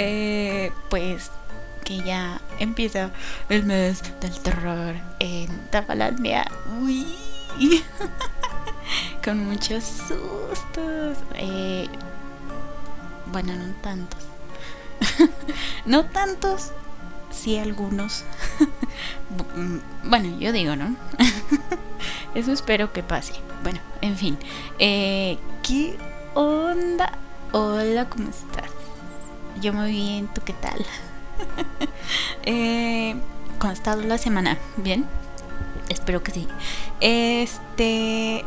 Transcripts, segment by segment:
eh, pues que ya empieza el mes del terror en Tapalandia. Uy. Con muchos sustos. Eh, bueno, no tantos. no tantos, sí algunos. bueno, yo digo, ¿no? Eso espero que pase. Bueno, en fin. Eh, ¿Qué onda? Hola, ¿cómo estás? Yo muy bien, ¿tú qué tal? eh, ¿Cómo ha estado la semana? ¿Bien? Espero que sí. Este.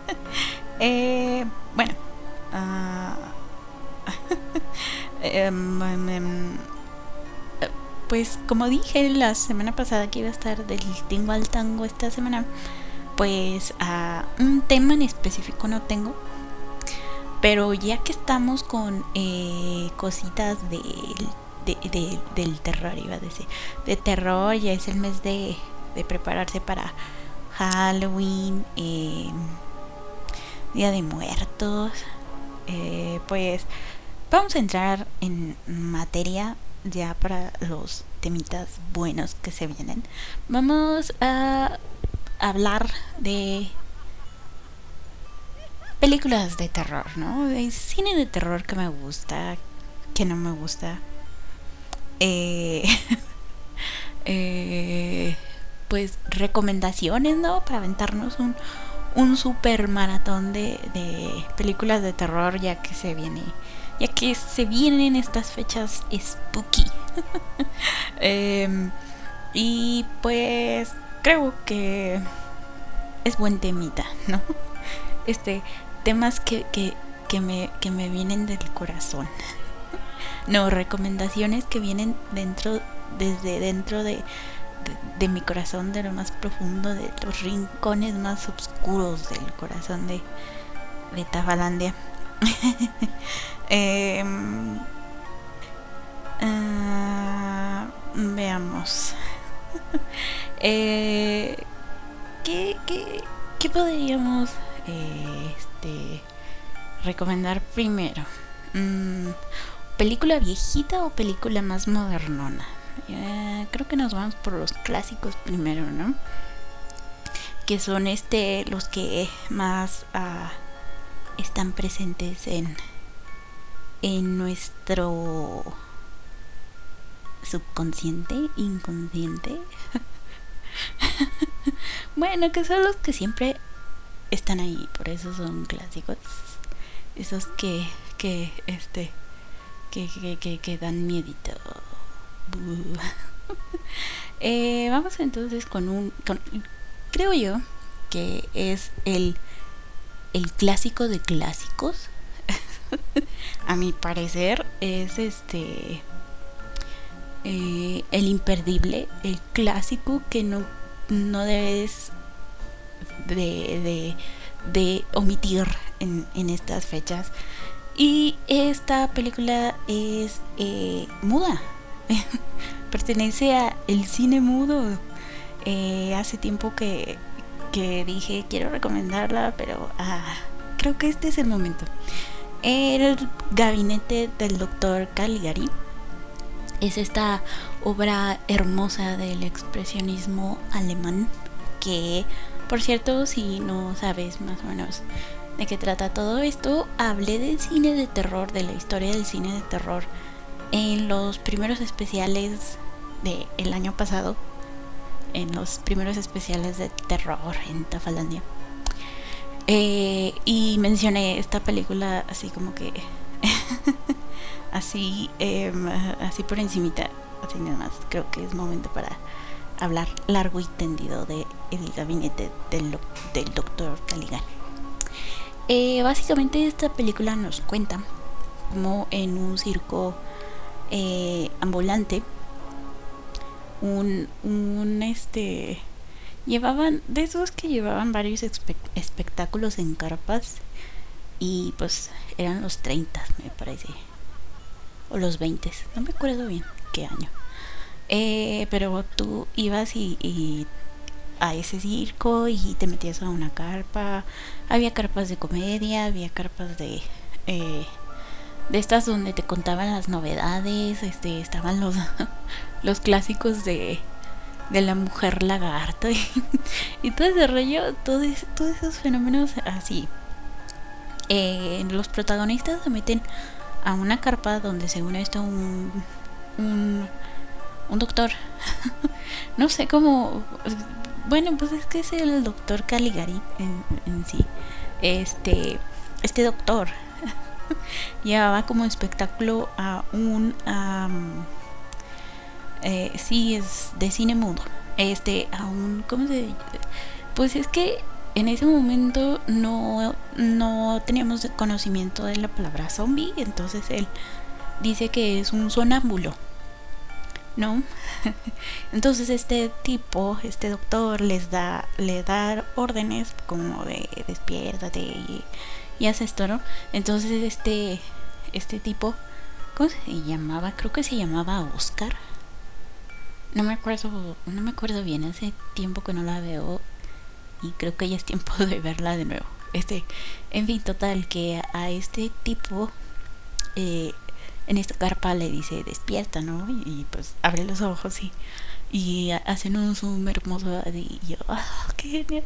eh, bueno. Uh, pues como dije la semana pasada que iba a estar del tingo al tango esta semana, pues a un tema en específico no tengo. Pero ya que estamos con eh, cositas de, del terror, iba a decir. De terror, ya es el mes de, de prepararse para Halloween, eh, Día de Muertos. Eh, pues vamos a entrar en materia ya para los temitas buenos que se vienen. Vamos a hablar de películas de terror, ¿no? De cine de terror que me gusta, que no me gusta. Eh, eh, pues recomendaciones, ¿no? Para aventarnos un, un super maratón de, de películas de terror ya que se viene ya que se vienen estas fechas spooky em, y pues creo que es buen temita no este temas que, que, que me, que me vienen del corazón no, recomendaciones que vienen dentro, desde dentro de, de, mi corazón, de lo más profundo, de los rincones más oscuros del corazón de, de Tafalandia. Em, ah, veamos. eh, ¿qué, qué, qué podríamos este, recomendar primero? Mm, ¿Película viejita o película más modernona? creo que nos vamos por los clásicos primero, ¿no? Que son este los que más uh, están presentes en en nuestro subconsciente, inconsciente. bueno, que son los que siempre están ahí, por eso son clásicos. Esos que que este que, que, dan miedito. eh, vamos entonces con un... creo yo que es el, el clásico de clásicos. A mi parecer es este... Eh, el imperdible, el clásico que no, no debes de, de, omitir en, en estas fechas y esta película es eh, muda. Pertenece a el cine mudo. Eh, hace tiempo que, que, dije quiero recomendarla, pero ah, creo que este es el momento. El gabinete del doctor Caligari es esta obra hermosa del expresionismo alemán que, por cierto, si no sabes más o menos de qué trata todo esto, hablé del cine de terror, de la historia del cine de terror en los primeros especiales del el año pasado, en los primeros especiales de terror en Tafalandia. Eh, y mencioné esta película así como que así em, así por encimita así nada más creo que es momento para hablar largo y tendido de el gabinete del, del doctor Caligari. Eh, básicamente esta película nos cuenta como en un circo eh, ambulante un, un este llevaban de esos que llevaban varios espectáculos en carpas y pues eran los 30 me parece o los 20 no me acuerdo bien qué año eh, pero tú ibas y a ese circo y te metías a una carpa. Había carpas de comedia, había carpas de, eh, de estas donde te contaban las novedades, este, estaban los, los clásicos de, de la mujer lagarto y, todo ese rollo, todos esos fenómenos así. Eh, los protagonistas se meten a una carpa donde según esto un, un doctor, no sé cómo, bueno pues es que es el doctor Caligari en, sí, este, este doctor llevaba como espectáculo a un eh, sí es de cine mudo. Este a un cómo se pues es que en ese momento no no teníamos conocimiento de la palabra zombie entonces él dice que es un sonámbulo no entonces este tipo este doctor les da le da órdenes como de despiértate y y esto, ¿no? Entonces este, este tipo, ¿cómo se llamaba? Creo que se llamaba Oscar. No me acuerdo, no me acuerdo bien, hace tiempo que no la veo y creo que ya es tiempo de verla de nuevo. Este, en fin, total, que a este tipo eh, en esta carpa le dice despierta, ¿no? Y, pues abre los ojos y, y hacen un zoom hermoso y yo, ¡ah, qué genial!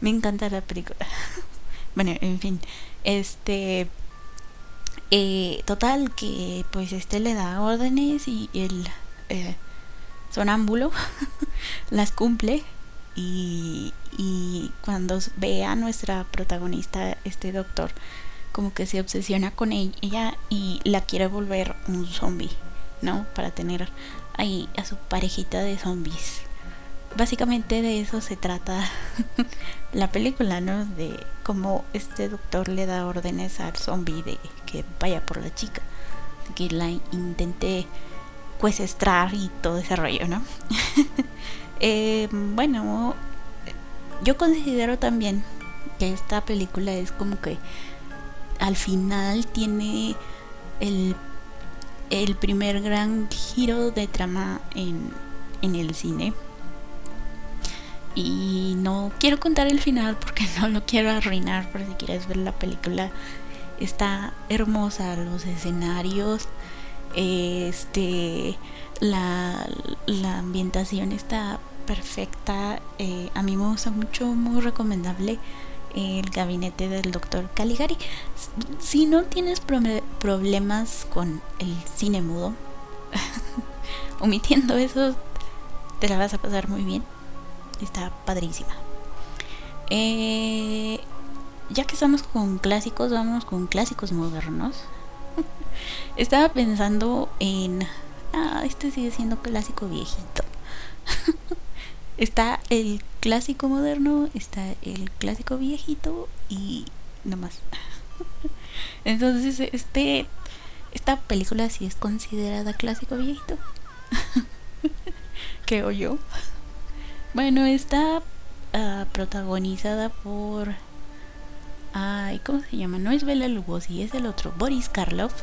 Me encanta la película. bueno, en fin, este eh, total que pues este le da órdenes y el eh, sonámbulo las cumple y, y cuando ve a nuestra protagonista este doctor como que se obsesiona con ella y la quiere volver un zombie no para tener ahí a su parejita de zombies básicamente de eso se trata la película, ¿no? De cómo este doctor le da órdenes al zombie de que vaya por la chica, que la intente cuesestrar y todo ese rollo, ¿no? eh, bueno, yo considero también que esta película es como que al final tiene el, el primer gran giro de trama en, en el cine. Y no quiero contar el final porque no lo quiero arruinar, pero si quieres ver la película. Está hermosa, los escenarios, este, la, la ambientación está perfecta, eh, a mí me gusta mucho, muy recomendable el gabinete del doctor Caligari. Si no tienes problemas con el cine mudo, omitiendo eso, te la vas a pasar muy bien. Está padrísima. Eh, ya que estamos con clásicos, vamos con clásicos modernos. Estaba pensando en... Ah, este sigue siendo clásico viejito. está el clásico moderno, está el clásico viejito y no más. Entonces, este esta película sí es considerada clásico viejito. Creo yo. Bueno, está uh, protagonizada por. Ay, ¿cómo se llama? No es Bela Lugosi, es el otro. Boris Karloff.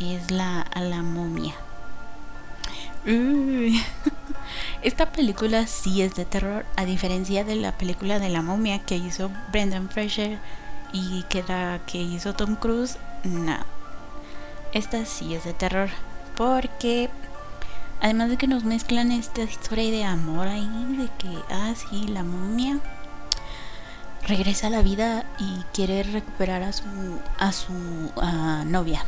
Es la, la momia. Esta película sí es de terror, a diferencia de la película de la momia que hizo Brendan Fraser y que la que hizo Tom Cruise. No. Esta sí es de terror. Porque Además de que nos mezclan esta historia de amor ahí, de que, ah, sí, la momia regresa a la vida y quiere recuperar a su, a su novia.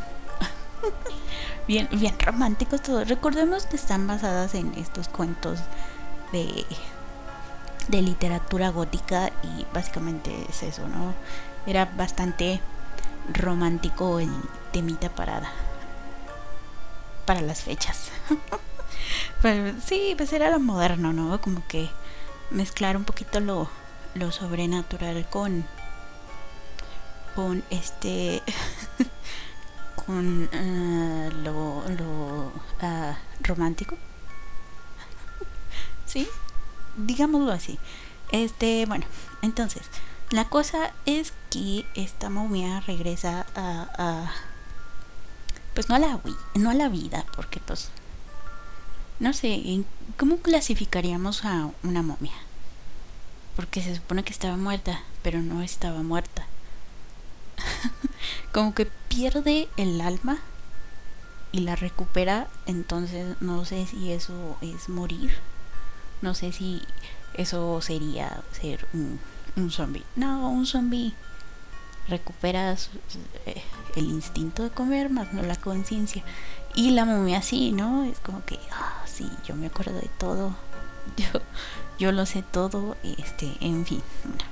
Bien, bien románticos todos. Recordemos que están basadas en estos cuentos de, de literatura gótica y básicamente es eso, ¿no? Era bastante romántico el temita parada para las fechas. Pues sí, pues era lo moderno, ¿no? Como que mezclar un poquito lo, lo sobrenatural con con este con uh, lo, lo uh, romántico sí digámoslo así este bueno entonces la cosa es que esta momia regresa a, a pues no a la no a la vida porque pues no sé, ¿cómo clasificaríamos a una momia? Porque se supone que estaba muerta, pero no estaba muerta. Como que pierde el alma y la recupera, entonces no sé si eso es morir. No sé si eso sería ser un, un zombie. No, un zombie recupera eh, el instinto de comer, más no la conciencia. Y la momia sí, ¿no? Es como que, ah, sí, yo me acuerdo de todo. Yo, yo lo sé todo, este, en fin.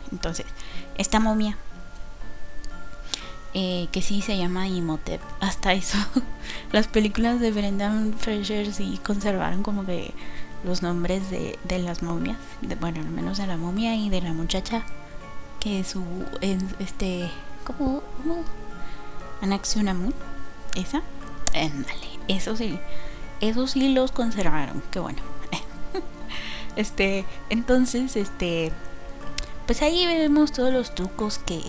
Entonces, esta momia eh, que sí se llama Imhotep. Hasta eso, las películas de Brendan Fraser sí conservaron como que los nombres de, de las momias, bueno, al menos de la momia y de la muchacha que su, este, como, como Anaxunamun, esa, Ándale, eso sí, eso sí los conservaron, qué bueno. este, entonces, este, pues ahí vemos todos los trucos que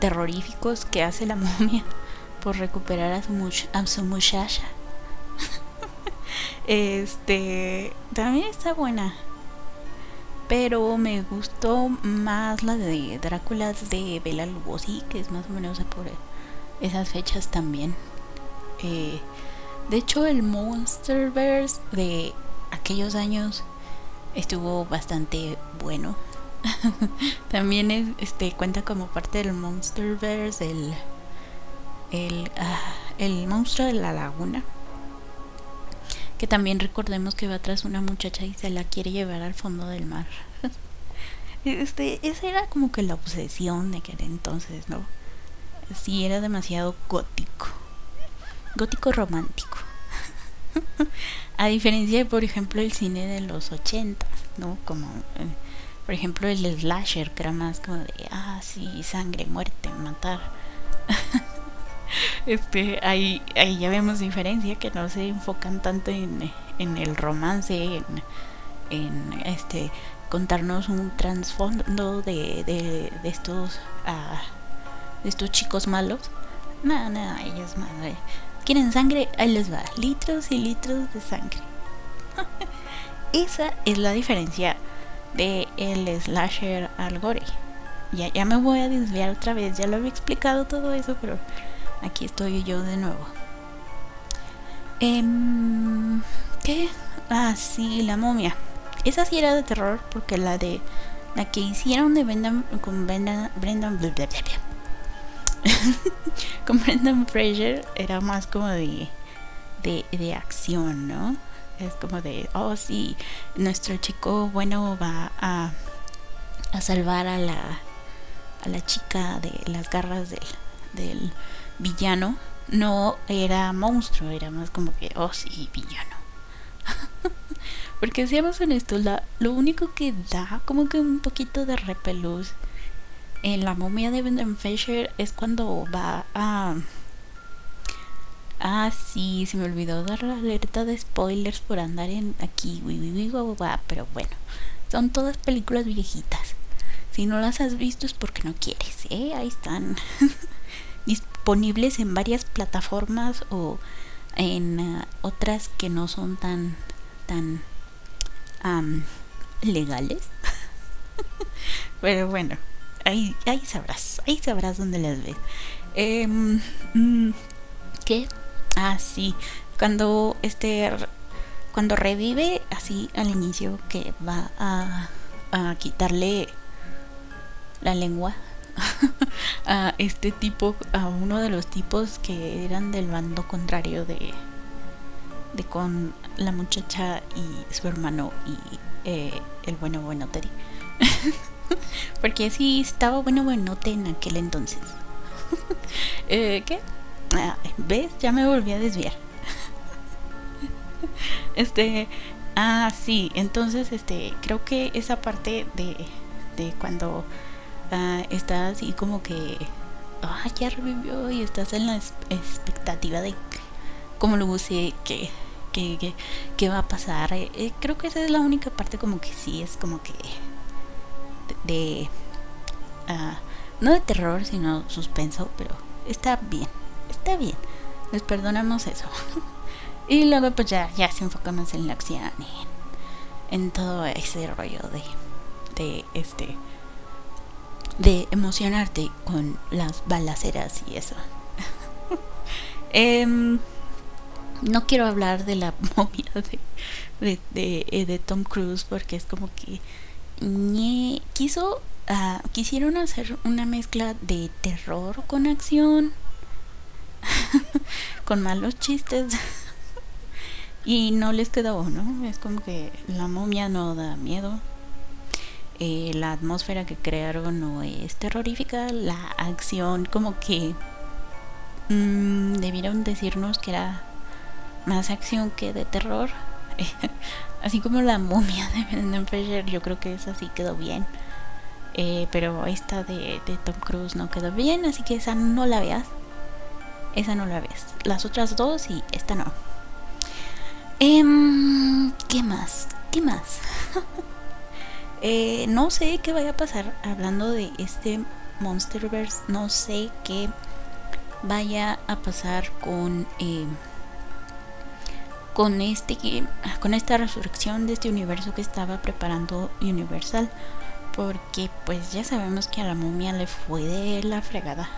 terroríficos que hace la momia por recuperar a su, a su muchacha. este también está buena. Pero me gustó más la de Drácula de Bela Lugosi, que es más o menos por esas fechas también. Eh, de hecho, el Monsterverse de aquellos años estuvo bastante bueno. También es, este cuenta como parte del Monsterverse el el, ah, el monstruo de la laguna. Que también recordemos que va tras una muchacha y se la quiere llevar al fondo del mar. este, esa era como que la obsesión de aquel entonces, ¿no? Sí, era demasiado gótico. Gótico romántico. A diferencia de, por ejemplo, el cine de los 80, ¿no? Como eh, por ejemplo, el slasher, que era más como de, ah, sí, sangre, muerte, matar. este, ahí, ahí ya vemos diferencia, que no se enfocan tanto en, en el romance, en, este contarnos un trasfondo de, de, de estos uh, de estos chicos malos. Nada, nada, ellos madre. ¿Quieren sangre? Ahí les va. Litros y litros de sangre. Esa es la diferencia de el slasher al gore. Ya, ya me voy a desviar otra vez, ya lo había explicado todo eso, pero aquí estoy yo de nuevo. Eh, ¿Qué? Ah, sí, la momia. Esa sí era de terror porque la de la que hicieron de Brendan con Brendan, Brendan con Brendan Fraser era más como de, de, de acción, ¿no? Es como de, oh sí, nuestro chico bueno va a, a salvar a la, a la chica de las garras del, del villano. No era monstruo, era más como que, oh sí, villano. Porque seamos honestos, la, lo único que da como que un poquito de repelús en la momia de Brendan Fisher es cuando va a Ah, sí, se me olvidó dar la alerta de spoilers por andar en aquí, pero bueno, son todas películas viejitas. Si no las has visto es porque no quieres, ¿eh? Ahí están disponibles en varias plataformas o en uh, otras que no son tan tan legales. pero bueno, ahí, ahí sabrás, ahí sabrás dónde las ves. Eh, ¿Qué? Ah, sí. Cuando este cuando revive así al inicio que va a, quitarle la lengua a este tipo, a uno de los tipos que eran del bando contrario de, de con la muchacha y su hermano y eh, el bueno bueno Teddy. Porque sí estaba bueno buenote en aquel entonces. eh, ¿Qué? Ah, ¿Ves? Ya me volví a desviar. este. Ah, sí. Entonces, este. Creo que esa parte de. De cuando. Uh, está así como que. Ah, ya revivió y estás en la expectativa de. Cómo lo use, que. Que, que, va a pasar. Eh, eh, creo que esa es la única parte como que sí es como que. De. uh, no de terror, sino suspenso, pero está bien está bien, les perdonamos eso. y luego pues ya, ya se enfoca más en la acción en, todo ese rollo de, de este de emocionarte con las balaceras y eso. Em, no quiero hablar de la momia de, de, eh, de, Tom Cruise porque es como que quiso uh, quisieron hacer una mezcla de terror con acción con malos chistes y no les quedó, ¿no? Es como que la momia no da miedo. Eh, la atmósfera que crearon no es terrorífica. La acción como que mmm, debieron decirnos que era más acción que de terror. así como la momia de Brendan Fraser, yo creo que esa sí quedó bien. Eh, pero esta de, de Tom Cruise no quedó bien, así que esa no la veas. Esa no la ves. Las otras dos y esta no. Em, ¿Qué más? ¿Qué más? eh, no sé qué vaya a pasar hablando de este Monsterverse. No sé qué vaya a pasar con eh, con este con esta resurrección de este universo que estaba preparando Universal porque pues ya sabemos que a la momia le fue de la fregada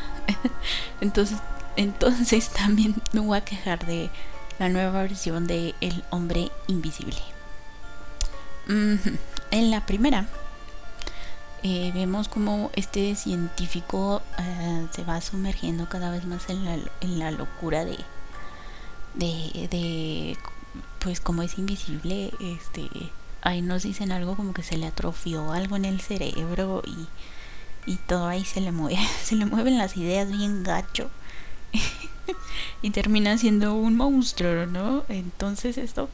entonces entonces también me voy a quejar de la nueva versión de El hombre invisible. En la primera eh, vemos como este científico eh, se va sumergiendo cada vez más en la, locura de, de, de, pues como es invisible, este, ahí nos dicen algo como que se le atrofió algo en el cerebro y, y todo ahí se le mueve, se le mueven las ideas bien gacho. y termina siendo un monstruo, ¿no? Entonces esto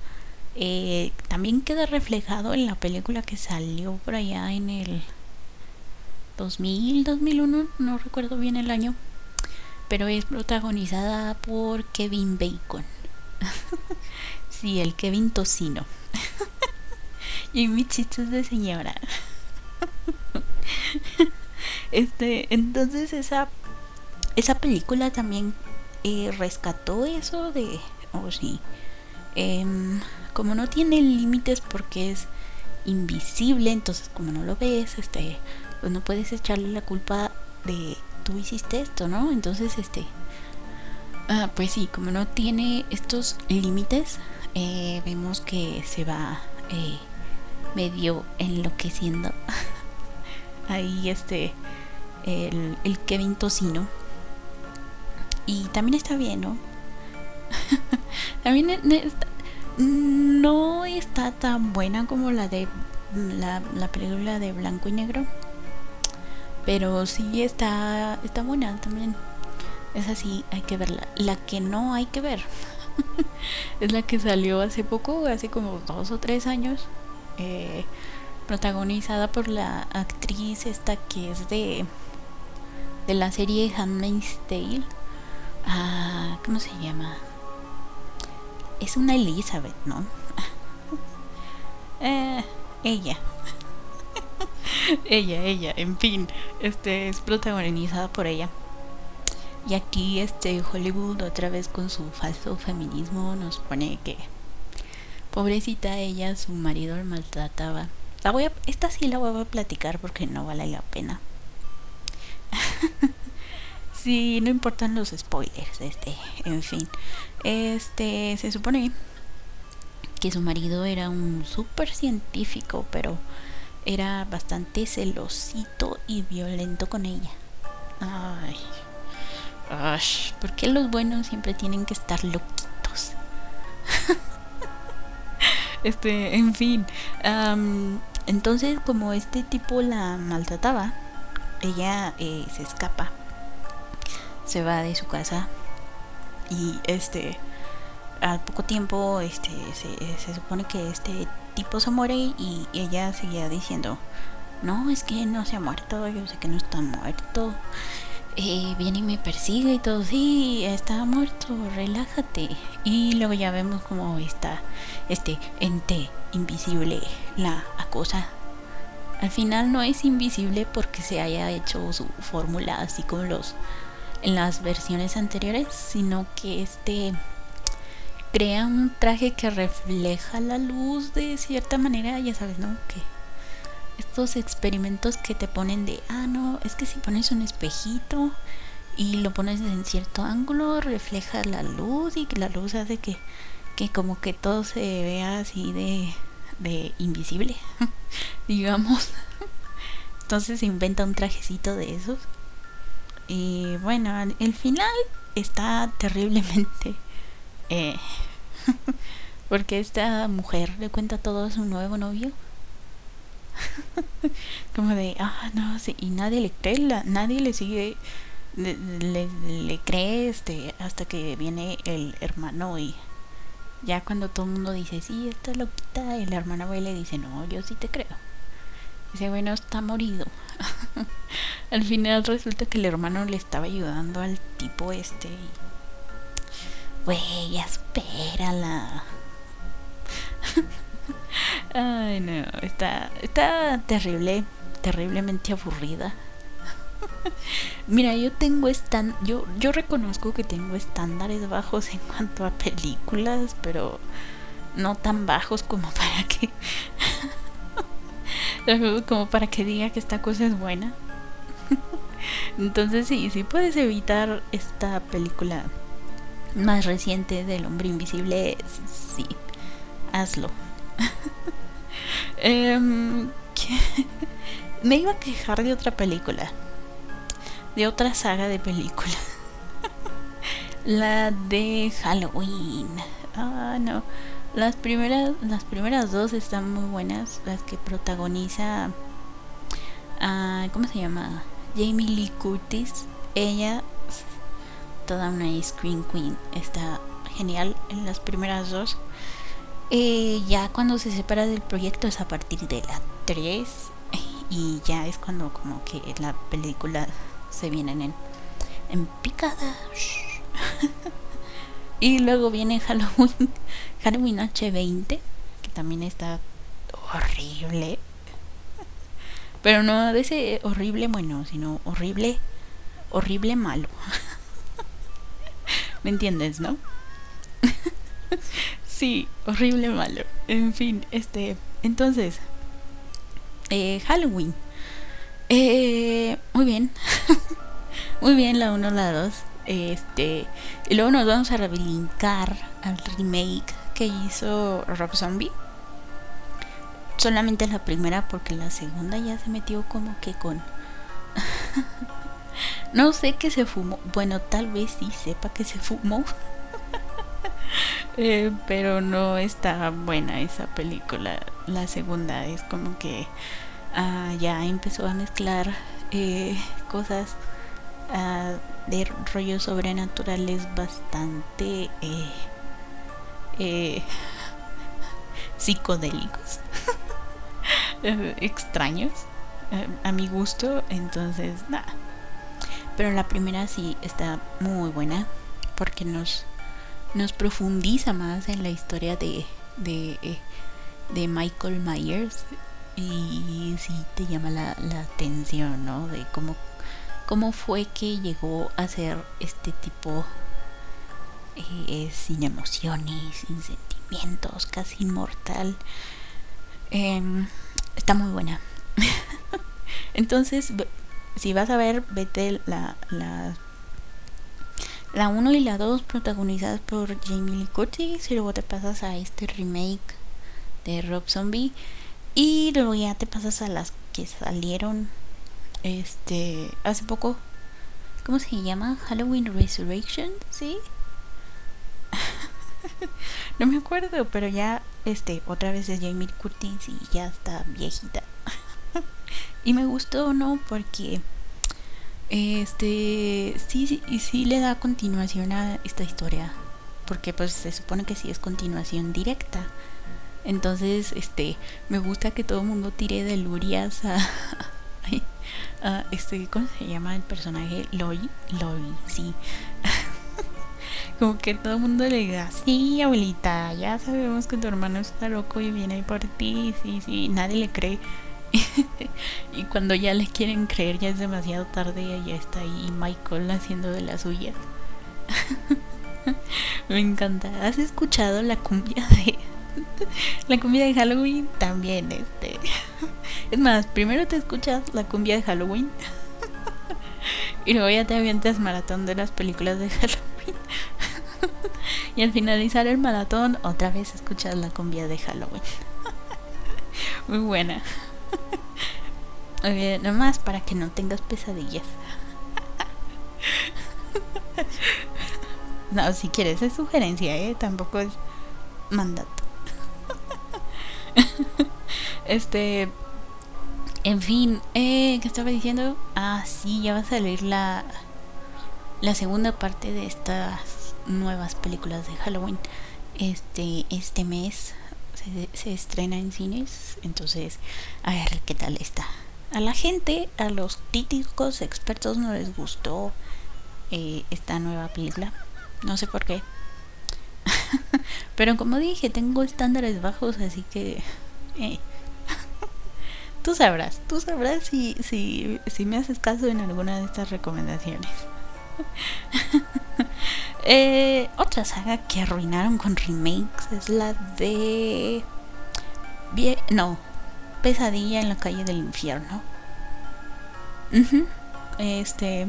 eh, también queda reflejado en la película que salió por allá en el 2000, 2001, no recuerdo bien el año, pero es protagonizada por Kevin Bacon. sí, el Kevin Tocino. y mis chistes de señora. este, entonces esa esa película también eh, rescató eso de, oh sí, em, como no tiene límites porque es invisible, entonces como no lo ves, este, pues no puedes echarle la culpa de tú hiciste esto, ¿no? Entonces, este, ah, pues sí, como no tiene estos límites, eh, vemos que se va eh, medio enloqueciendo. Ahí, este, el, el Kevin Tocino y también está bien, ¿no? también no está tan buena como la de la, película de blanco y negro. Pero sí está, está buena también. Es así, hay que verla. La que no hay que ver es la que salió hace poco, hace como dos o tres años. Eh, protagonizada por la actriz esta que es de, de la serie Handmaid's Tale Ah, ¿cómo se llama? Es una Elizabeth, ¿no? eh, ella. ella, ella, en fin, este es protagonizada por ella. Y aquí este Hollywood otra vez con su falso feminismo nos pone que pobrecita ella, su marido la maltrataba. La voy a, esta sí la voy a platicar porque no vale la pena. Sí, no importan los spoilers, este, en fin. Este, se supone que su marido era un súper científico, pero era bastante celosito y violento con ella. Ay, ay, ¿por qué los buenos siempre tienen que estar loquitos? este, en fin. entonces, como este tipo la maltrataba, ella eh, se escapa se va de su casa y este al poco tiempo este se, supone que este tipo se muere y ella seguía diciendo no es que no se ha muerto yo sé que no está muerto eh, viene y me persigue y todo sí está muerto relájate y luego ya vemos como está este ente invisible la acosa. Al final no es invisible porque se haya hecho su fórmula así como los en las versiones anteriores, sino que este crea un traje que refleja la luz de cierta manera, ya sabes, ¿no? Que estos experimentos que te ponen de, ah, no, es que si pones un espejito y lo pones en cierto ángulo, refleja la luz y que la luz hace que, que como que todo se vea así de, de invisible, digamos. Entonces se inventa un trajecito de esos. Y bueno, el final está terriblemente... Eh, porque esta mujer le cuenta todo a su nuevo novio. Como de, ah, no, sí, y nadie le cree, nadie le sigue, le, le, cree este, hasta que viene el hermano y ya cuando todo el mundo dice, sí, está loquita, el hermano le dice, no, yo sí te creo. Dice, bueno, está morido. al final resulta que el hermano le estaba ayudando al tipo este. Güey, espérala. Ay, no, está, está terrible, terriblemente aburrida. Mira, yo tengo estan yo yo reconozco que tengo estándares bajos en cuanto a películas, pero no tan bajos como para que como para que diga que esta cosa es buena. Entonces sí, si puedes evitar esta película más reciente del hombre invisible, sí, hazlo. Em, me iba a quejar de otra película, de otra saga de películas. La de Halloween. Ah, no. Las primeras, las primeras dos están muy buenas. Las que protagoniza, ¿cómo se llama? Jamie Lee Curtis. Ella, toda una screen queen, está genial en las primeras dos. Eh, ya cuando se separa del proyecto es a partir de la 3 y ya es cuando como que la película se vienen en, en picada. y luego viene Halloween Halloween H20, que también está horrible. Pero no de ese horrible bueno, sino horrible, horrible malo. ¿Me entiendes, no? sí, horrible malo. En fin, este, entonces, eh, Halloween. Eh, muy bien. muy bien la 1, la 2. Este, y luego nos vamos a rebrincar al remake que hizo Rob Zombie. Solamente la primera porque la segunda ya se metió como que con... no sé que se fumó. Bueno, tal vez sí sepa que se fumó. Eh, pero no está buena esa película. La segunda es como que ah, ya empezó a mezclar eh, cosas ah, de rollos sobrenaturales bastante eh, eh, psicodélicos, extraños, eh, a mi gusto, entonces nada. Pero la primera sí está muy buena porque nos, nos profundiza más en la historia de, de, eh, de Michael Myers y sí te llama la, la atención, ¿no? De cómo, cómo fue que llegó a ser este tipo eh, sin emociones, sin sentimientos, casi inmortal. Em, está muy buena. Entonces, si vas a ver, vete la, la, la 1 y la 2 protagonizadas por Jamie Lee Curtis y luego te pasas a este remake de Rob Zombie y luego ya te pasas a las que salieron este hace poco ¿cómo se llama? Halloween Resurrection, ¿sí? no me acuerdo, pero ya este otra vez es Jamie Curtis y ya está viejita. y me gustó, ¿no? Porque este sí, sí sí le da continuación a esta historia, porque pues se supone que sí es continuación directa. Entonces, este, me gusta que todo el mundo tire de Lurias a, a, este, ¿cómo se llama el personaje? Lori, Lori, sí. Como que todo el mundo le diga, sí, abuelita, ya sabemos que tu hermano está loco y viene por ti, sí, sí, nadie le cree. y cuando ya le quieren creer ya es demasiado tarde y ya está ahí Michael haciendo de las suyas. Me encanta. ¿Has escuchado la cumbia de, la cumbia de Halloween también, este. Es más, primero te escuchas la cumbia de Halloween y luego ya te avientas maratón de las películas de Halloween. y al finalizar el maratón, otra vez escuchas la cumbia de Halloween. Muy buena. Nomás para que no tengas pesadillas. No, si quieres es sugerencia, ¿eh? Tampoco es mandato. este, en fin, eh, ¿qué estaba diciendo? Ah, sí, ya va a salir la, la segunda parte de estas nuevas películas de Halloween. Este, este mes se, estrena en cines, entonces a ver qué tal está. A la gente, a los críticos expertos no les gustó eh, esta nueva película. No sé por qué. Pero como dije, tengo estándares bajos, así que... Eh. tú sabrás, tú sabrás si, si, si me haces caso en alguna de estas recomendaciones. eh, otra saga que arruinaron con remakes es la de... no, Pesadilla en la calle del infierno. Este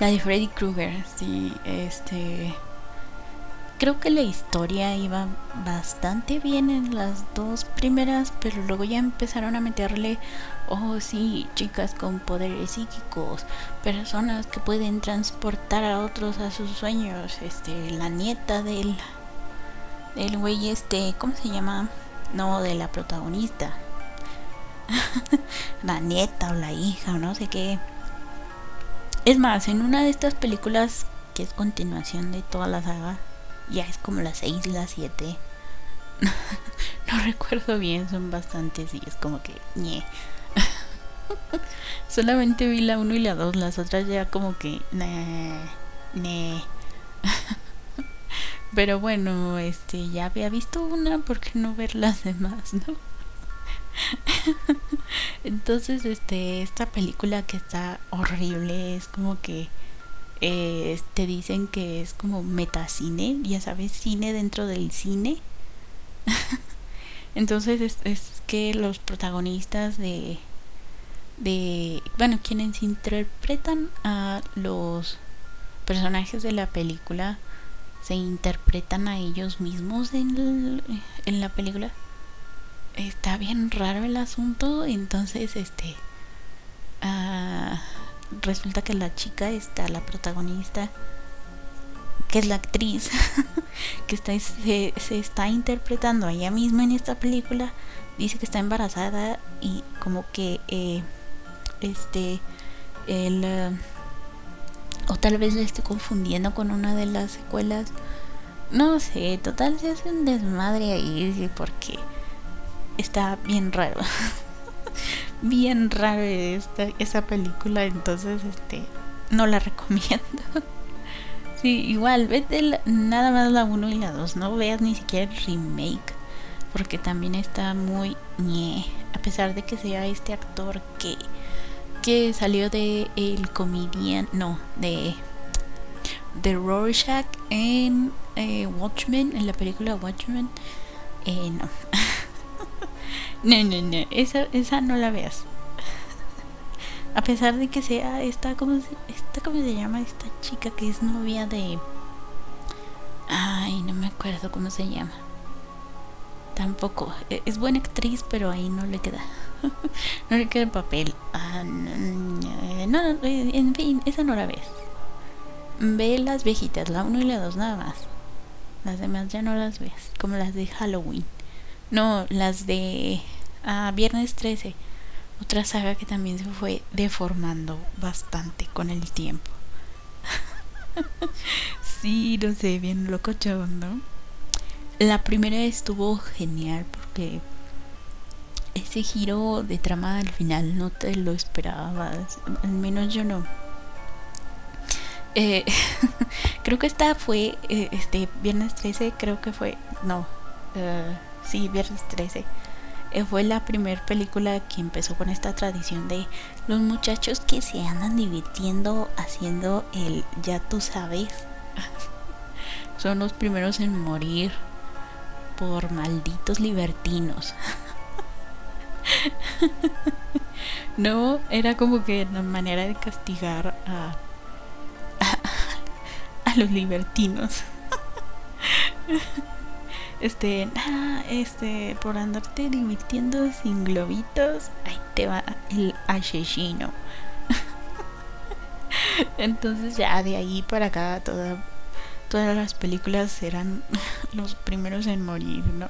la de Freddy Krueger, sí, este... Creo que la historia iba bastante bien en las dos primeras, pero luego ya empezaron a meterle, oh sí, chicas con poderes psíquicos, personas que pueden transportar a otros a sus sueños, este, la nieta del, del güey este, ¿cómo se llama? No, de la protagonista. la nieta o la hija o no sé qué. Es más, en una de estas películas que es continuación de toda la saga, ya es como la 6 y la 7. no recuerdo bien, son bastantes y es como que ñe. Solamente vi la 1 y la 2, las otras ya como que ne. Pero bueno, este ya había visto una, ¿por qué no ver las demás, no? Entonces, este, esta película que está horrible es como que eh, te dicen que es como metacine, ya sabes, cine dentro del cine. Entonces es, es, que los protagonistas de, de, bueno, quienes interpretan a los personajes de la película se interpretan a ellos mismos en, en la película está bien raro el asunto. Entonces, este. Uh, resulta que la chica está, la protagonista, que es la actriz, que está, se, se, está interpretando ella misma en esta película, dice que está embarazada y como que. Eh, este. El. Uh, o tal vez la estoy confundiendo con una de las secuelas. No sé, total se hace un desmadre ahí porque está bien raro. bien raro esta, esa película, entonces este no la recomiendo. sí, igual, vete nada más la 1 y la 2, no veas ni siquiera el remake, porque también está muy ñe, a pesar de que sea este actor que que salió de el comedian, no, de de Rorschach en eh, Watchmen, en la película Watchmen. Eh, no. No, no, no, esa, esa no la veas. A pesar de que sea esta, ¿cómo se, esta, ¿cómo se llama? Esta chica que es novia de... Ay, no me acuerdo cómo se llama. Tampoco. E, es buena actriz, pero ahí no le queda. no le queda el papel. Ah, no, no, en fin, esa no la ves. Ve las viejitas, la 1 y la 2 nada más. Las demás ya no las ves, como las de Halloween. No, las de ah, Viernes 13. Otra saga que también se fue deformando bastante con el tiempo. sí, no sé, bien loco chabón, ¿no? La primera estuvo genial porque ese giro de trama al final no te lo esperabas. Al menos yo no. Eh, creo que esta fue, eh, este, Viernes 13, creo que fue, no, uh, sí, Viernes 13. Eh, fue la primera película que empezó con esta tradición de los muchachos que se andan divirtiendo haciendo el ya tú sabes. Son los primeros en morir. por malditos libertinos. no, era como que una manera de castigar a, a, los libertinos. este, este, por andarte divirtiendo sin globitos, ahí te va el asesino. Entonces ya de ahí para acá toda, todas las películas eran los primeros en morir, ¿no?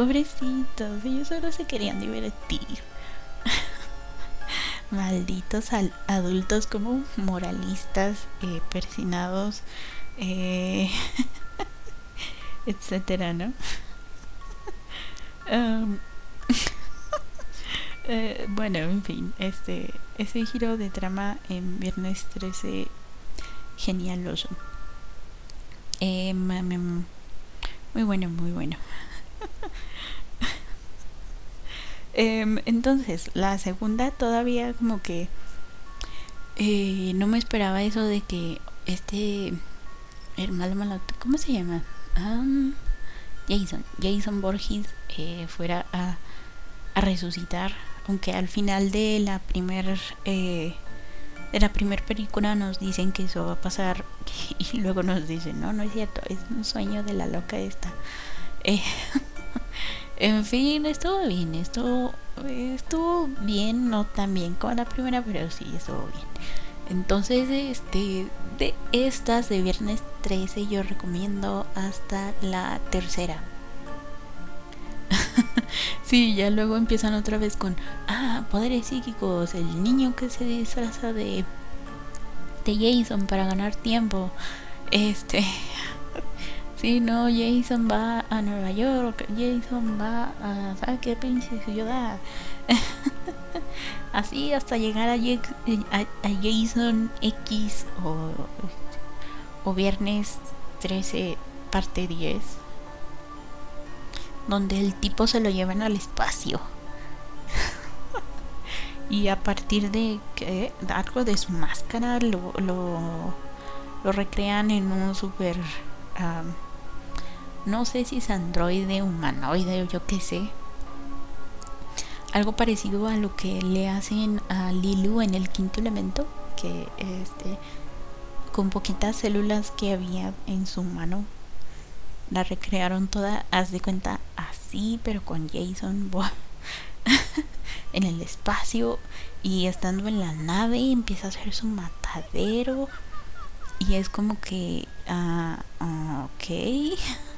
Pobrecitos, ellos solo se querían divertir. Malditos adultos como moralistas, eh, persinados, eh, etcétera, ¿no? Eh, bueno, en fin, este ese giro de trama en Viernes 13 genialoso. Eh, muy bueno, muy bueno. Em, entonces, la segunda todavía como que eh, no me esperaba eso de que este el malo ¿cómo se llama? Jason, Jason Borges eh, fuera a, resucitar aunque al final de la eh, de la primera película nos dicen que eso va a pasar y luego nos dicen no no es cierto es un sueño de la loca esta en fin estuvo bien estuvo estuvo bien no tan bien como la primera pero sí estuvo bien entonces este de estas de viernes 13 yo recomiendo hasta la tercera sí, ya luego empiezan otra vez con, ah, poderes psíquicos, el niño que se disfraza de, de Jason para ganar tiempo. Este, sí, no, Jason va a Nueva York, Jason va a, ¿sabes qué pinche ciudad? Así hasta llegar a, Jason X o, o Viernes 13, parte 10 donde el tipo se lo llevan al espacio. y a partir de que algo de su máscara lo, lo, recrean en un super no sé si es androide humanoide o yo qué sé. Algo parecido a lo que le hacen a Lilu en el quinto elemento que este con poquitas células que había en su mano la recrearon toda, haz de cuenta, así, pero con Jason en el espacio y estando en la nave empieza a hacer su matadero y es como que, uh, ok,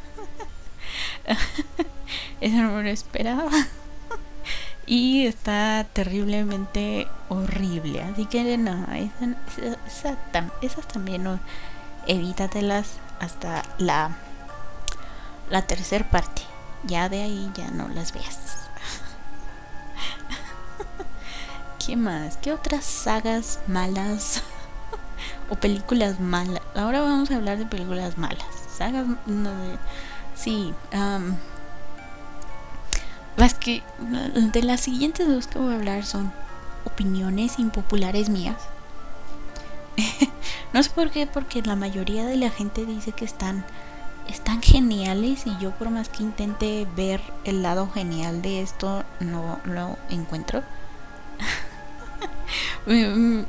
eso no lo esperaba. y está terriblemente horrible. Así que no, esas también evítatelas hasta la la tercera parte. Ya de ahí ya no las veas. ¿Qué más? ¿Qué otras sagas malas o películas malas? Ahora vamos a hablar de películas malas. Sagas no, sí, las que de las siguientes dos que voy a hablar son opiniones impopulares mías. no sé por qué, porque la mayoría de la gente dice que están están geniales y yo por más que intente ver el lado genial de esto no lo encuentro. Mm,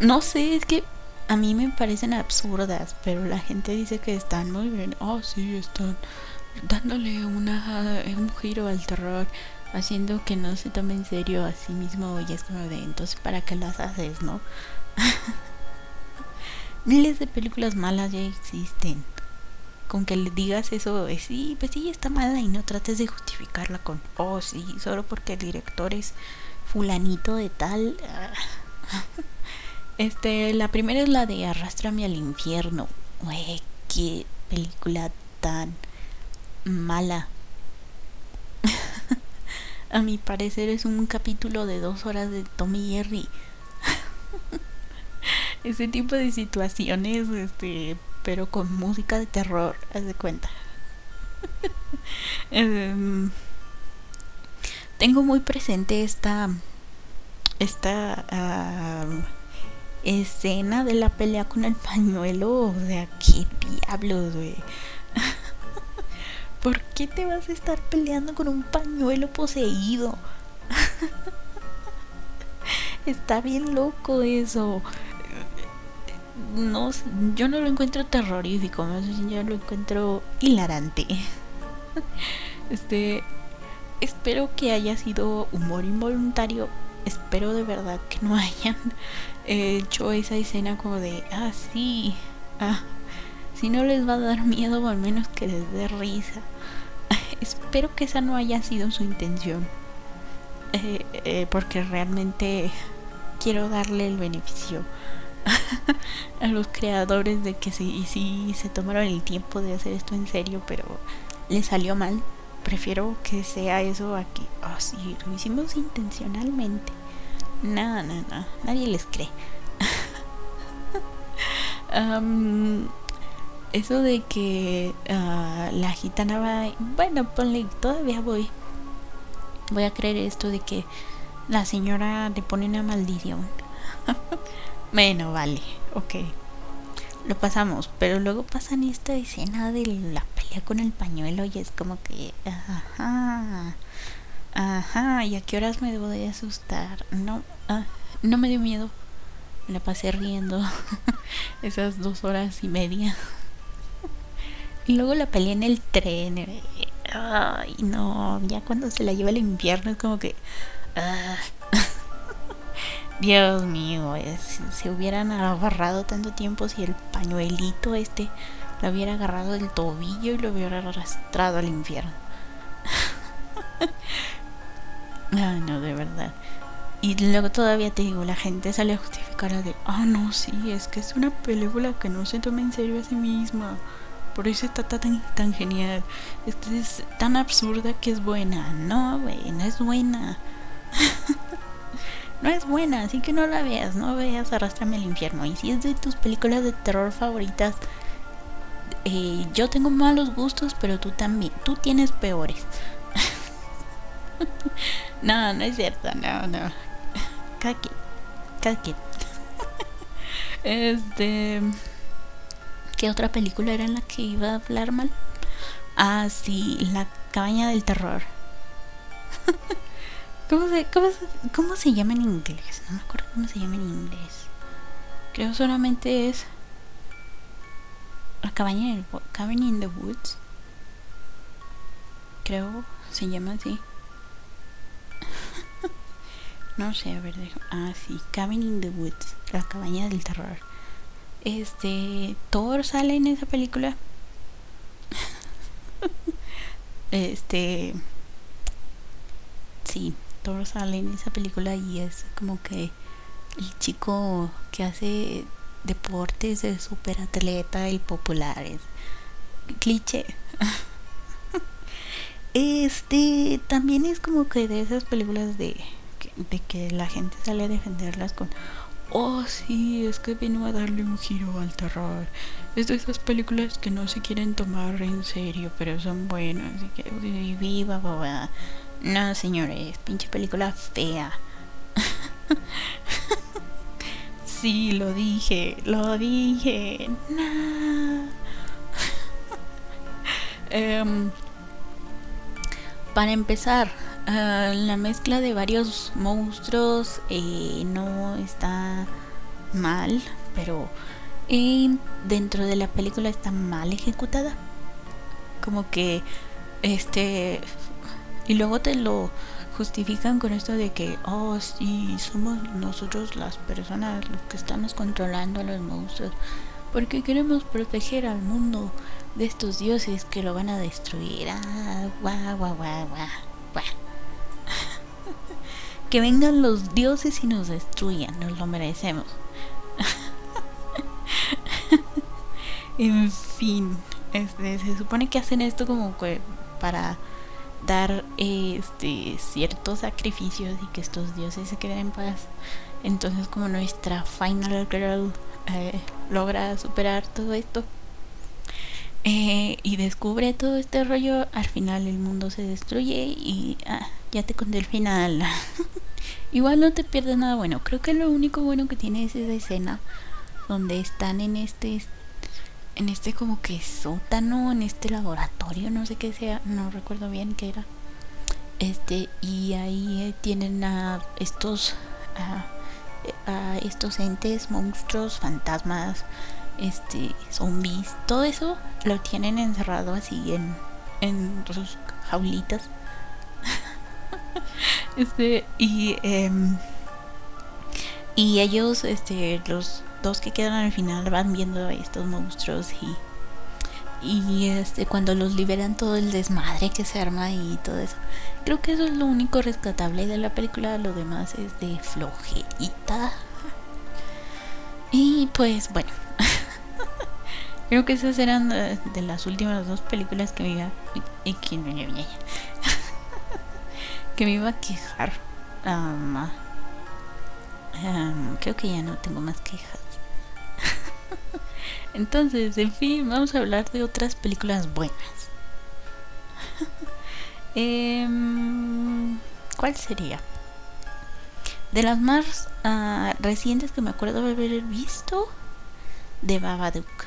no sé, es que a mí me parecen absurdas, pero la gente dice que están muy bien. Oh, sí, están dándole una, un giro al terror, haciendo que no se tome en serio a sí mismo y es como de, entonces, ¿para qué las haces, no? Miles de películas malas ya existen con que le digas eso, es, sí, pues sí, está mala y no trates de justificarla con, oh, sí, solo porque el director es fulanito de tal. Este, la primera es la de Arrástrame al infierno. Uy, qué película tan mala. A mi parecer es un capítulo de dos horas de Tommy Jerry. Ese tipo de situaciones, este, pero con música de terror, haz de cuenta. Em, tengo muy presente esta esta escena de la pelea con el pañuelo, o sea, qué diablos, güey. ¿Por qué te vas a estar peleando con un pañuelo poseído? Está bien loco eso. No, yo no lo encuentro terrorífico, más bien yo lo encuentro hilarante. Este, espero que haya sido humor involuntario. Espero de verdad que no hayan hecho esa escena como de, ah, sí, ah, si no les va a dar miedo, al menos que les dé risa. espero que esa no haya sido su intención. Eh, eh, porque realmente quiero darle el beneficio a los creadores de que sí, sí se tomaron el tiempo de hacer esto en serio, pero le salió mal. Prefiero que sea eso aquí. Ah, oh, sí, lo hicimos intencionalmente. No, no, no. Nadie les cree. eso de que uh, la gitana va. Bueno, ponle, todavía voy. Voy a creer esto de que la señora le pone una maldición. bueno, vale, ok. Lo pasamos, pero luego pasan esta escena de la pelea con el pañuelo y es como que, ajá, ajá, ¿y a qué horas me debo de asustar? No, ah, no me dio miedo, me la pasé riendo esas dos horas y media. y luego la pelea en el tren, eh, ay, no, ya cuando se la lleva el invierno es como que, ah. Dios mío, si se hubieran agarrado tanto tiempo si el pañuelito este lo hubiera agarrado del tobillo y lo hubiera arrastrado al infierno. Ay, no, de verdad. Y luego todavía te digo, la gente sale a justificar de, ah, no, sí, es que es una película que no se toma en serio a sí misma. Por eso está tan, tan genial. Es es tan absurda que es buena. No, güey, no es buena. no es buena, así que no la veas, no veas Arrastrame al infierno. Y si es de tus películas de terror favoritas, eh, yo tengo malos gustos, pero tú también, tú tienes peores. no, no es cierto, no, no. Cada quien. este, ¿qué otra película era en la que iba a hablar mal? Ah, sí, La cabaña del terror. ¿Cómo se, cómo, se, llama en inglés? No me acuerdo cómo se llama en inglés. Creo solamente es la cabaña en el Cabin in the Woods. Creo se llama así. No sé, a ver. Ah, sí, Cabin in the Woods, la cabaña del terror. Este, Thor sale en esa película. este, sí, Thor sale en esa película y es como que el chico que hace deportes de super atleta, el popular, es cliché. este también es como que de esas películas de, de que la gente sale a defenderlas con oh sí, es que vino a darle un giro al terror. Es de esas películas que no se quieren tomar en serio, pero son buenas. Así que viva, boba. No, señores, pinche película fea. sí, lo dije, lo dije. No. Em, para empezar, uh, la mezcla de varios monstruos eh, no está mal, pero eh, dentro de la película está mal ejecutada. Como que este y luego te lo justifican con esto de que, oh, sí, somos nosotros las personas los que estamos controlando a los monstruos. Porque queremos proteger al mundo de estos dioses que lo van a destruir. Ah, guau, guau, guau, guau, que vengan los dioses y nos destruyan, nos lo merecemos. en fin, este, se supone que hacen esto como que para dar este ciertos sacrificios y que estos dioses se queden en paz. Entonces como nuestra final girl eh, logra superar todo esto eh, y descubre todo este rollo, al final el mundo se destruye y ah, ya te conté el final. Igual no te pierdes nada bueno. Creo que lo único bueno que tiene es esa escena donde están en este en este como que sótano, en este laboratorio, no sé qué sea, no recuerdo bien qué era. Este, y ahí eh, tienen a estos estos entes, monstruos, fantasmas, este, zombies, todo eso lo tienen encerrado así en, en sus jaulitas. este, y em, y ellos, este, los dos que quedan al final van viendo a estos monstruos y y este cuando los liberan todo el desmadre que se arma y todo eso. Creo que eso es lo único rescatable de la película, lo demás es de flojerita. Y pues bueno, creo que esas eran de, las últimas dos películas que iba y que que me iba a quejar. creo que ya no tengo más quejas. Entonces, en fin, vamos a hablar de otras películas buenas. Em, ¿Cuál sería? De las más uh, recientes que me acuerdo haber visto, de Babadook.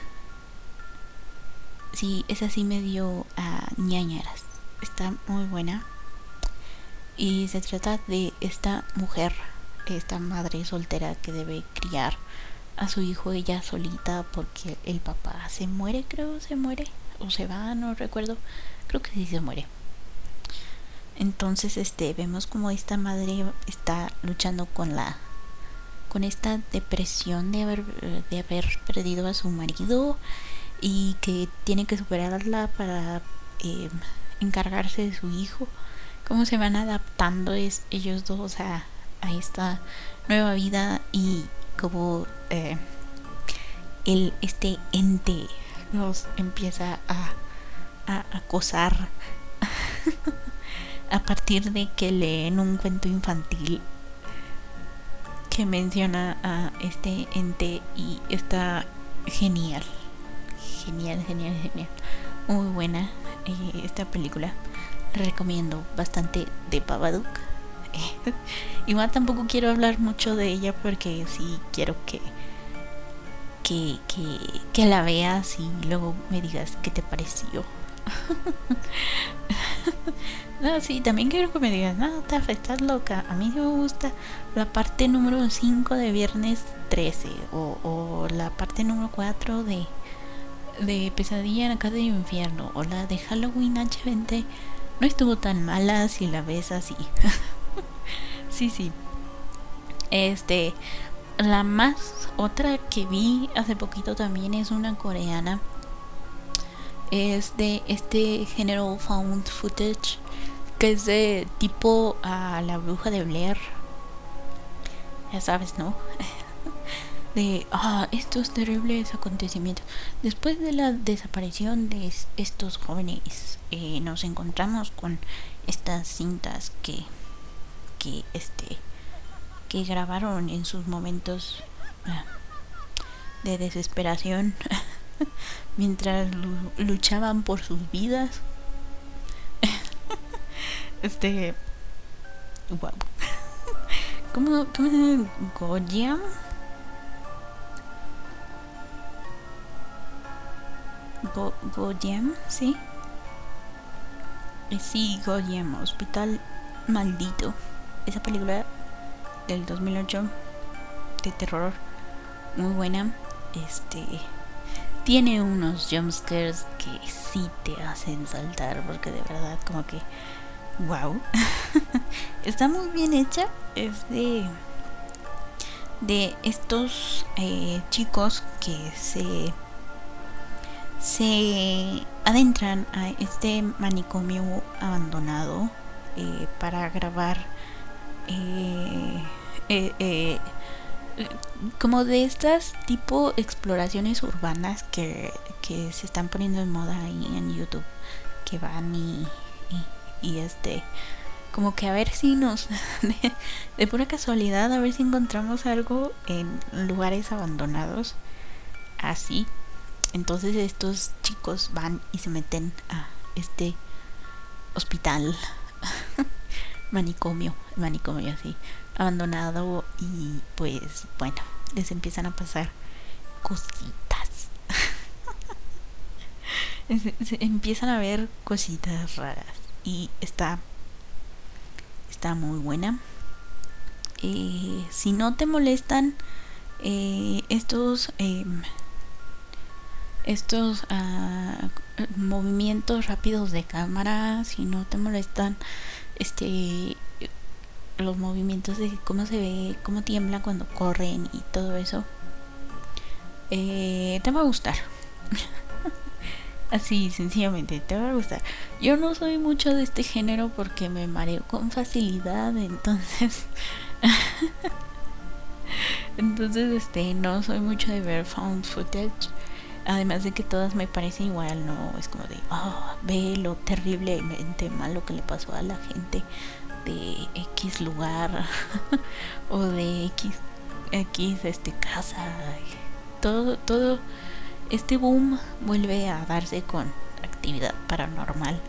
Sí, esa sí me dio a ñañaras. Está muy buena. Y se trata de esta mujer, esta madre soltera que debe criar a su hijo ella solita porque el papá se muere, creo, se muere o se va, no recuerdo. Creo que sí se muere. Entonces, este, vemos como esta madre está luchando con la con esta depresión de haber de haber perdido a su marido y que tiene que superarla para eh, encargarse de su hijo. Cómo se van adaptando ellos dos a, esta nueva vida y como eh, este ente nos empieza a, a acosar a partir de que leen un cuento infantil que menciona a este ente y está genial. Genial genial genial. Muy buena eh, esta película recomiendo bastante de Babadook Igual tampoco quiero hablar mucho de ella porque sí quiero que, que, que, la veas y luego me digas qué te pareció. no, sí, también quiero que me digas, no, te afectas loca. A mí me gusta la parte número 5 de Viernes 13 o, o la parte número 4 de, de Pesadilla en la casa del infierno o la de Halloween H20. No estuvo tan mala si la ves así. sí, sí. Este, la más otra que vi hace poquito también es una coreana. Es de este género found footage que es de tipo a la bruja de Blair. Ya sabes, ¿no? De ah, estos terribles acontecimientos. Después de la desaparición de estos jóvenes, eh, nos encontramos con estas cintas que que este que grabaron en sus momentos ah, de desesperación mientras luchaban por sus vidas este wow ¿Cómo, cómo se? Goyam Go, Goyam, sí. Eh, sí, Goyam, Hospital Maldito esa película del 2008 de terror muy buena. Este tiene unos jumpscares que sí te hacen saltar porque de verdad como que wow. Está muy bien hecha. Es de de estos eh, chicos que se se adentran a este manicomio abandonado eh, para grabar eh, eh, como de estas tipo exploraciones urbanas que, que, se están poniendo en moda ahí en YouTube, que van y, y, este, como que a ver si nos, de, de, pura casualidad, a ver si encontramos algo en lugares abandonados, así. Entonces estos chicos van y se meten a este hospital. Manicomio, manicomio así, abandonado y pues bueno, les empiezan a pasar cositas. empiezan a ver cositas raras y está está muy buena. Eh, si no te molestan eh, estos em, estos uh, movimientos rápidos de cámara si no te molestan este los movimientos de cómo se ve cómo tiembla cuando corren y todo eso eh, te va a gustar. Así sencillamente te va a gustar. Yo no soy mucho de este género porque me mareo con facilidad entonces entonces este no soy mucho de ver found footage Además de que todas me parecen igual, no es como de, oh, ve lo terriblemente malo que le pasó a la gente de X lugar o de X, X este casa. Todo, todo este boom vuelve a darse con actividad paranormal.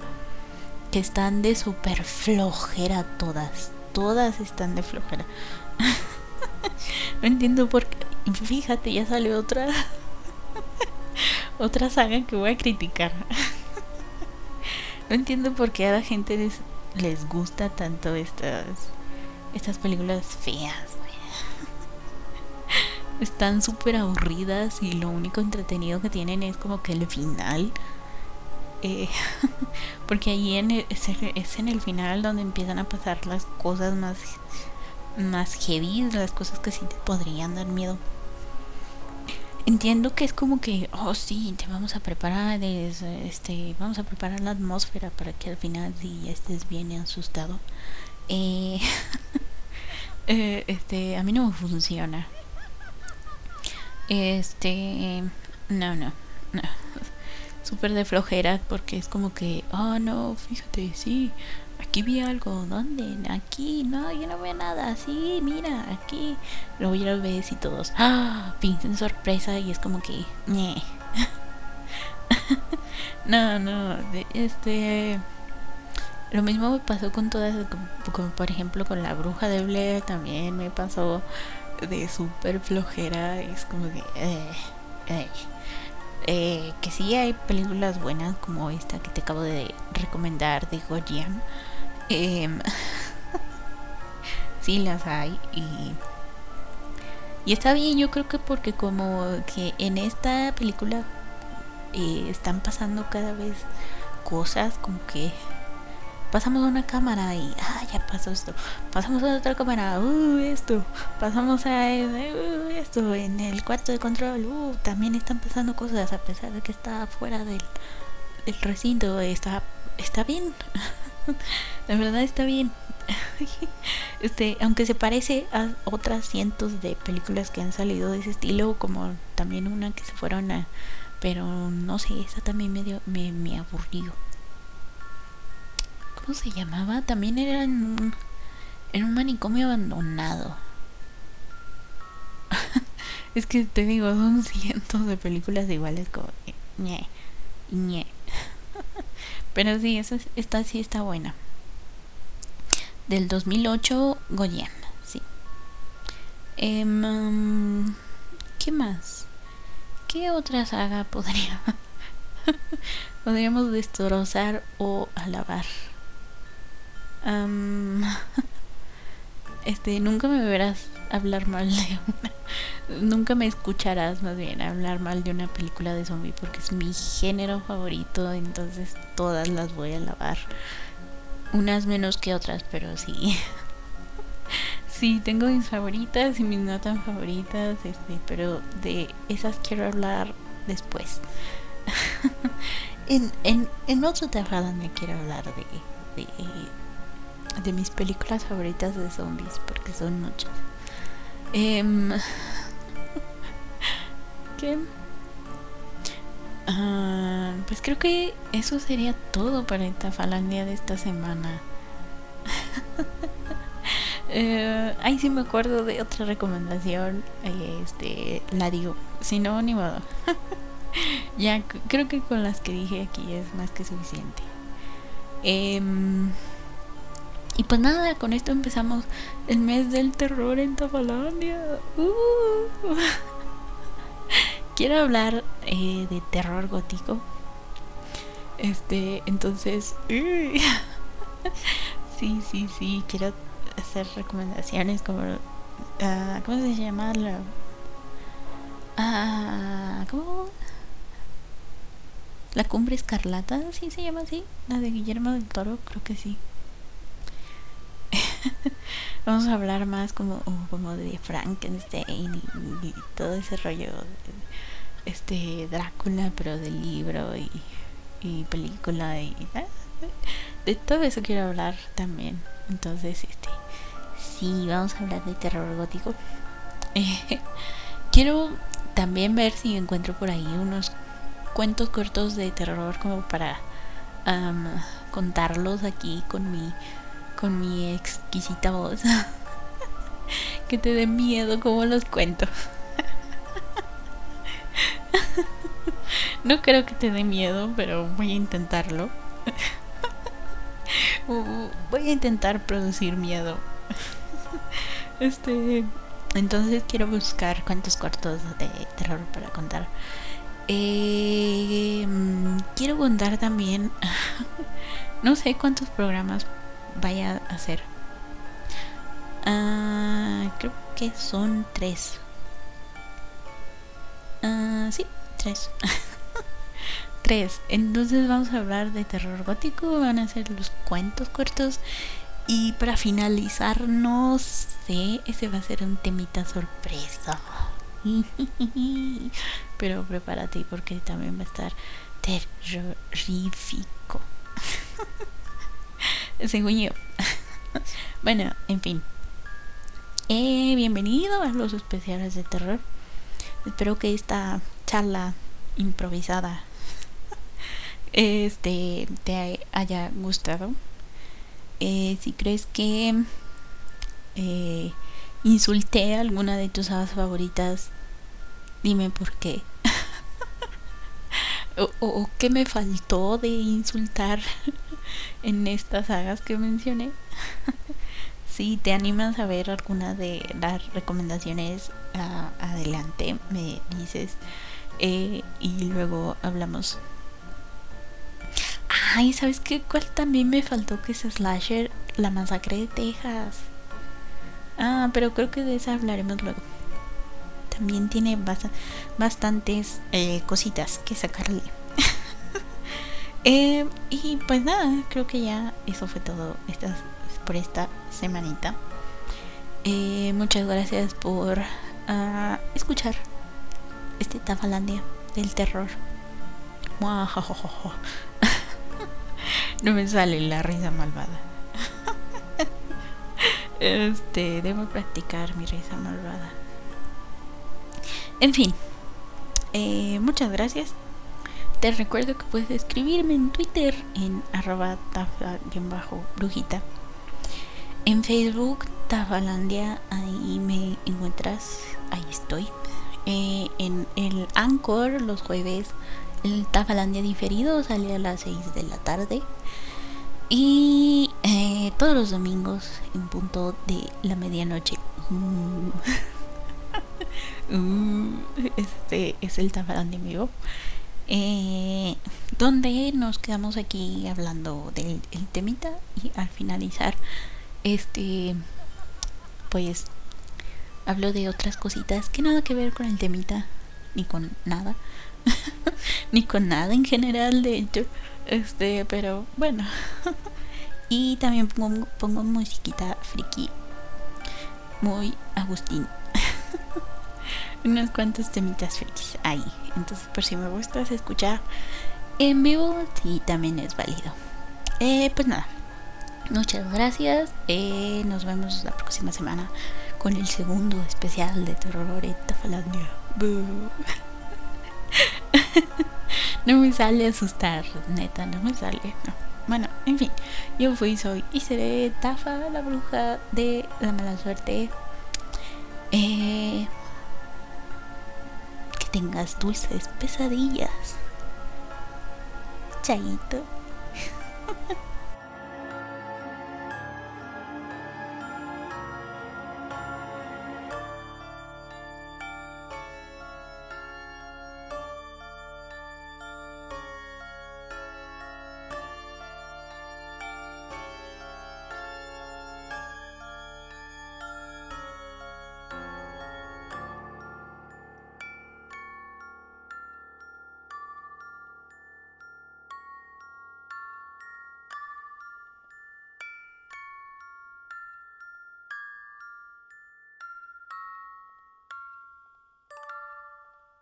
Que están de super flojera todas. Todas están de flojera. no entiendo por qué. Fíjate, ya salió otra otra saga que voy a criticar. no entiendo por qué a la gente les, les gusta tanto estas, estas películas feas. Están súper aburridas y lo único entretenido que tienen es como que el final. Eh, porque ahí en es, es, en el final donde empiezan a pasar las cosas más, más heavy, las cosas que sí te podrían dar miedo entiendo que es como que, oh sí, te vamos a preparar, este, vamos a preparar la atmósfera para que al final sí estés bien asustado. Eh, eh, este, a mí no funciona. Este, no, no, no. Súper de flojera porque es como que, oh no, fíjate, sí, aquí vi algo, ¿dónde? Aquí, no, yo no veo nada, sí, mira, aquí. Luego ya lo ves y todos, ¡ah! Piensan sorpresa y es como que, no, no, este. Lo mismo me pasó con todas, como, por ejemplo con la bruja de Blair, también me pasó de súper flojera, es como que, eh, eh. Eh, que sí hay películas buenas como esta que te acabo de recomendar de Gojian eh, sí las hay y y está bien yo creo que porque como que en esta película eh, están pasando cada vez cosas como que pasamos a una cámara y ah ya pasó esto pasamos a otra cámara uh esto pasamos a uh, esto en el cuarto de control uh también están pasando cosas a pesar de que está fuera del, del recinto está está bien La verdad está bien. Este, aunque se parece a otras cientos de películas que han salido de ese estilo, como también una que se fueron a, pero no sé, esa también me dio, me, aburrió. ¿Cómo se llamaba? También era en un, en un manicomio abandonado. es que te digo, son cientos de películas iguales como ñe, ñe. Pero sí, esa, esta sí está buena. Del 2008, Goyan, sí. Em, ¿Qué más? ¿Qué otra saga podría, podríamos destrozar o alabar? este, nunca me verás hablar mal de una nunca me escucharás más bien hablar mal de una película de zombie porque es mi género favorito, entonces todas las voy a lavar. Unas menos que otras, pero sí. sí, tengo mis favoritas y mis no tan favoritas, este, pero de esas quiero hablar después. en, en, en otro me quiero hablar de, de, de mis películas favoritas de zombies, porque son muchas. Eh, Ah, pues creo que eso sería todo para esta falangia de esta semana. eh, ahí sí me acuerdo de otra recomendación. este, la digo. Si no, ni modo. ya creo que con las que dije aquí es más que suficiente. Em, y pues nada, con esto empezamos el mes del terror en Tafalandia. Uh. Quiero hablar eh, de terror gótico. Este, entonces. sí, sí, sí. Quiero hacer recomendaciones como. Uh, ¿Cómo se llama? La, uh, ¿Cómo? La cumbre escarlata, ¿sí se llama así? La de Guillermo del Toro, creo que sí. Vamos a hablar más como, como de Frankenstein y, todo ese rollo. Este Drácula, pero del libro y, y película y de todo eso quiero hablar también. Entonces, este sí, vamos a hablar de terror gótico. quiero también ver si encuentro por ahí unos cuentos cortos de terror como para contarlos aquí con mi con mi exquisita voz. Que te dé miedo como los cuento. No creo que te dé miedo pero voy a intentarlo. Voy a intentar producir miedo. Este entonces quiero buscar cuentos cortos de terror para contar. Eh, mm, quiero contar también, no sé cuántos programas vaya a hacer. Ah, creo que son tres. Uh, sí, tres. tres. Entonces vamos a hablar de terror gótico. Van a ser los cuentos cortos. Y para finalizar, no sé, ese va a ser un temita sorpresa. Pero prepárate porque también va a estar terrorífico. Según yo. bueno, en fin. Eh, bienvenido a los especiales de terror. Espero que esta charla improvisada este te haya gustado. Eh, si crees que eh, insulté a alguna de tus hadas favoritas, dime por qué. o, qué me faltó de insultar en estas sagas que mencioné. si te animas a ver alguna de las recomendaciones, adelante, me dices. Eh, y luego hablamos. Ay, ¿sabes qué? ¿Cuál también me faltó que es Slasher? La masacre de Texas. Ah, pero creo que de esa hablaremos luego. También tiene bastantes eh, cositas que sacarle. Eh, y pues nada, creo que ya eso fue todo por esta semanita. Eh, muchas gracias por ah, escuchar este Tafalandia del terror. no me sale la risa malvada. Este, debo practicar mi risa malvada. En fin, eh, muchas gracias. Te recuerdo que puedes escribirme en Twitter en arroba tafa-brujita. En Facebook, Tafalandia, ahí me encuentras, ahí estoy. Eh, en el Anchor, los jueves, el Tafalandia diferido sale a las 6 de la tarde. Y eh, todos los domingos en punto de la medianoche. Mm. Mm, este es el tafarán de vivo. Eh, donde nos quedamos aquí hablando del temita y al finalizar este pues hablo de otras cositas que nada que ver con el temita ni con nada ni con nada en general de hecho este, pero bueno. y también pongo, pongo musiquita friki. Muy Agustín. Unos cuantos temitas frikis ahí. Entonces, por si me gustas escuchar en vivo, sí, también es válido. Eh, pues nada. Muchas gracias. Eh, nos vemos la próxima semana con el segundo especial de Terror Tafalandia. no me sale asustar, neta, no me sale. Bueno, en fin, yo fui, soy y seré Tafa, la bruja de la mala suerte. Eh, tengas dulces pesadillas. Chaito.